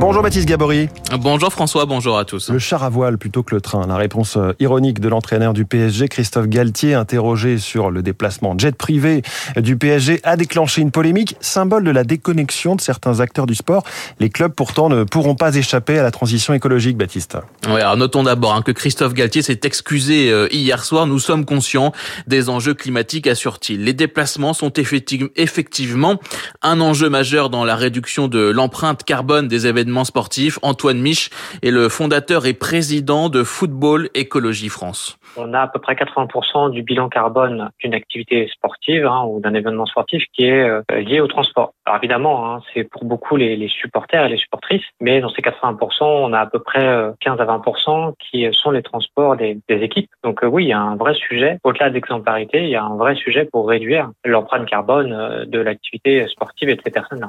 Bonjour Baptiste Gabory. Bonjour François, bonjour à tous. Le char à voile plutôt que le train. La réponse euh, ironique de l'entraîneur du PSG, Christophe Galtier, interrogé sur le déplacement jet privé du PSG, a déclenché une polémique, symbole de la déconnexion de certains acteurs du sport. Les clubs pourtant ne pourront pas échapper à la transition écologique, Baptiste. Oui, alors notons d'abord hein, que Christophe Galtier s'est excusé euh, hier soir. Nous sommes conscients des enjeux climatiques, assure-t-il. Les déplacements sont effectivement un enjeu majeur dans la réduction de l'empreinte carbone des événements sportif. Antoine Mich est le fondateur et président de Football Écologie France. On a à peu près 80% du bilan carbone d'une activité sportive hein, ou d'un événement sportif qui est euh, lié au transport. Alors évidemment, hein, c'est pour beaucoup les, supporters et les supportrices, mais dans ces 80%, on a à peu près 15 euh, à 20% qui sont les transports des, des équipes. Donc euh, oui, il y a un vrai sujet, au-delà d'exemplarité, il y a un vrai sujet pour réduire l'empreinte carbone de l'activité sportive et de ces personnes-là.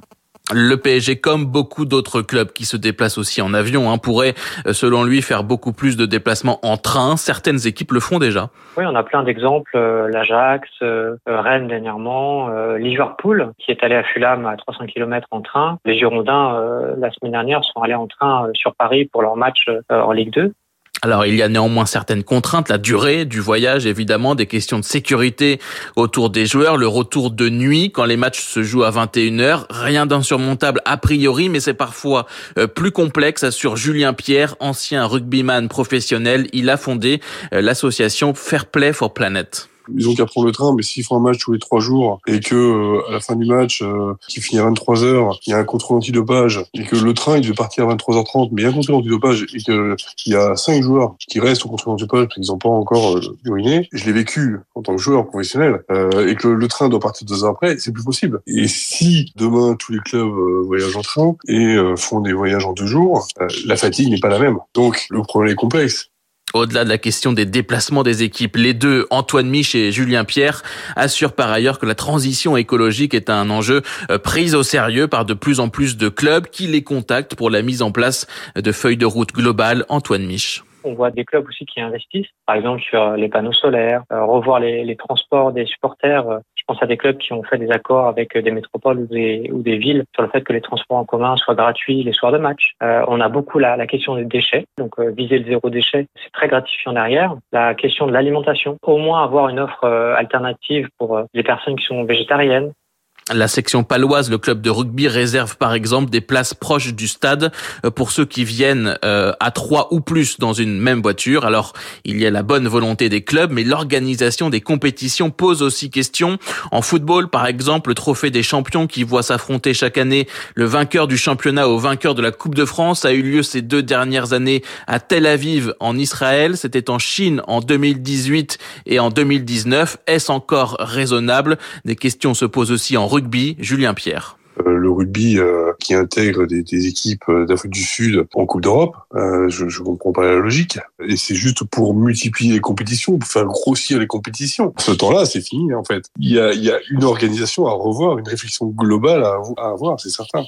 Le PSG, comme beaucoup d'autres clubs qui se déplacent aussi en avion, hein, pourrait, euh, selon lui, faire beaucoup plus de déplacements en train. Certaines équipes le font déjà. Oui, on a plein d'exemples. Euh, L'Ajax, euh, Rennes dernièrement, Liverpool, qui est allé à Fulham à 300 km en train. Les Girondins, la semaine dernière, sont allés en train sur Paris pour leur match en Ligue 2. Alors il y a néanmoins certaines contraintes, la durée du voyage évidemment, des questions de sécurité autour des joueurs, le retour de nuit quand les matchs se jouent à 21h, rien d'insurmontable a priori, mais c'est parfois euh, plus complexe, assure Julien Pierre, ancien rugbyman professionnel. Il a fondé euh, l'association Fair Play for Planet ils ont qu'à prendre le train, mais s'ils font un match tous les trois jours et que euh, à la fin du match, euh, qui finit à 23 heures, il y a un contrôle antidopage et que le train il devait partir à 23h30, mais il y a un contrôle antidopage et qu'il y a cinq joueurs qui restent au contrôle antidopage parce qu'ils n'ont pas encore euh, uriné, je l'ai vécu en tant que joueur professionnel euh, et que le, train doit partir deux heures après, c'est plus possible. Et si demain tous les clubs voyagent en train et font des voyages en deux jours, la fatigue n'est pas la même. Donc le problème est complexe. Au-delà de la question des déplacements des équipes, les deux, Antoine Mich et Julien Pierre, assurent par ailleurs que la transition écologique est un enjeu euh, pris au sérieux par de plus en plus de clubs qui les contactent pour la mise en place de feuilles de route globales. Antoine Mich. On voit des clubs aussi qui investissent, par exemple sur les panneaux solaires, euh, revoir les, transports des supporters. Euh, pense à des clubs qui ont fait des accords avec des métropoles ou des, ou des villes sur le fait que les transports en commun soient gratuits les soirs de match. Euh, on a beaucoup la, la, question des déchets, donc euh, viser le zéro déchet, c'est très gratifiant derrière. La question de l'alimentation, au moins avoir une offre alternative pour les personnes qui sont végétariennes, la section paloise, le club de rugby, réserve par exemple des places proches du stade euh, pour ceux qui viennent euh, à trois ou plus dans une même voiture. Alors, il y a la bonne volonté des clubs, mais l'organisation des compétitions pose aussi question. En football, par exemple, le trophée des champions qui voit s'affronter chaque année le vainqueur du championnat au vainqueur de la Coupe de France a eu lieu ces deux dernières années à Tel Aviv en Israël. C'était en Chine en 2018 et en 2019. Est-ce encore raisonnable? Des questions se posent aussi en rugby rugby, Julien Pierre euh, le rugby euh, qui intègre des, des équipes euh, d'Afrique du Sud en Coupe d'Europe. je ne comprends pas la logique. Et c'est juste pour multiplier les compétitions, pour faire grossir les compétitions. Ce temps-là, c'est fini en fait. Il y, a, il y a une organisation à revoir, une réflexion globale à, à avoir, c'est certain.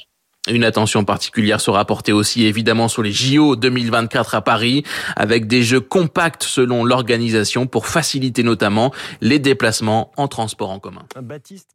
Une attention particulière sera portée aussi évidemment sur les JO 2024 à Paris, avec des jeux compacts selon l'organisation pour faciliter notamment les déplacements en transport en commun. Baptiste...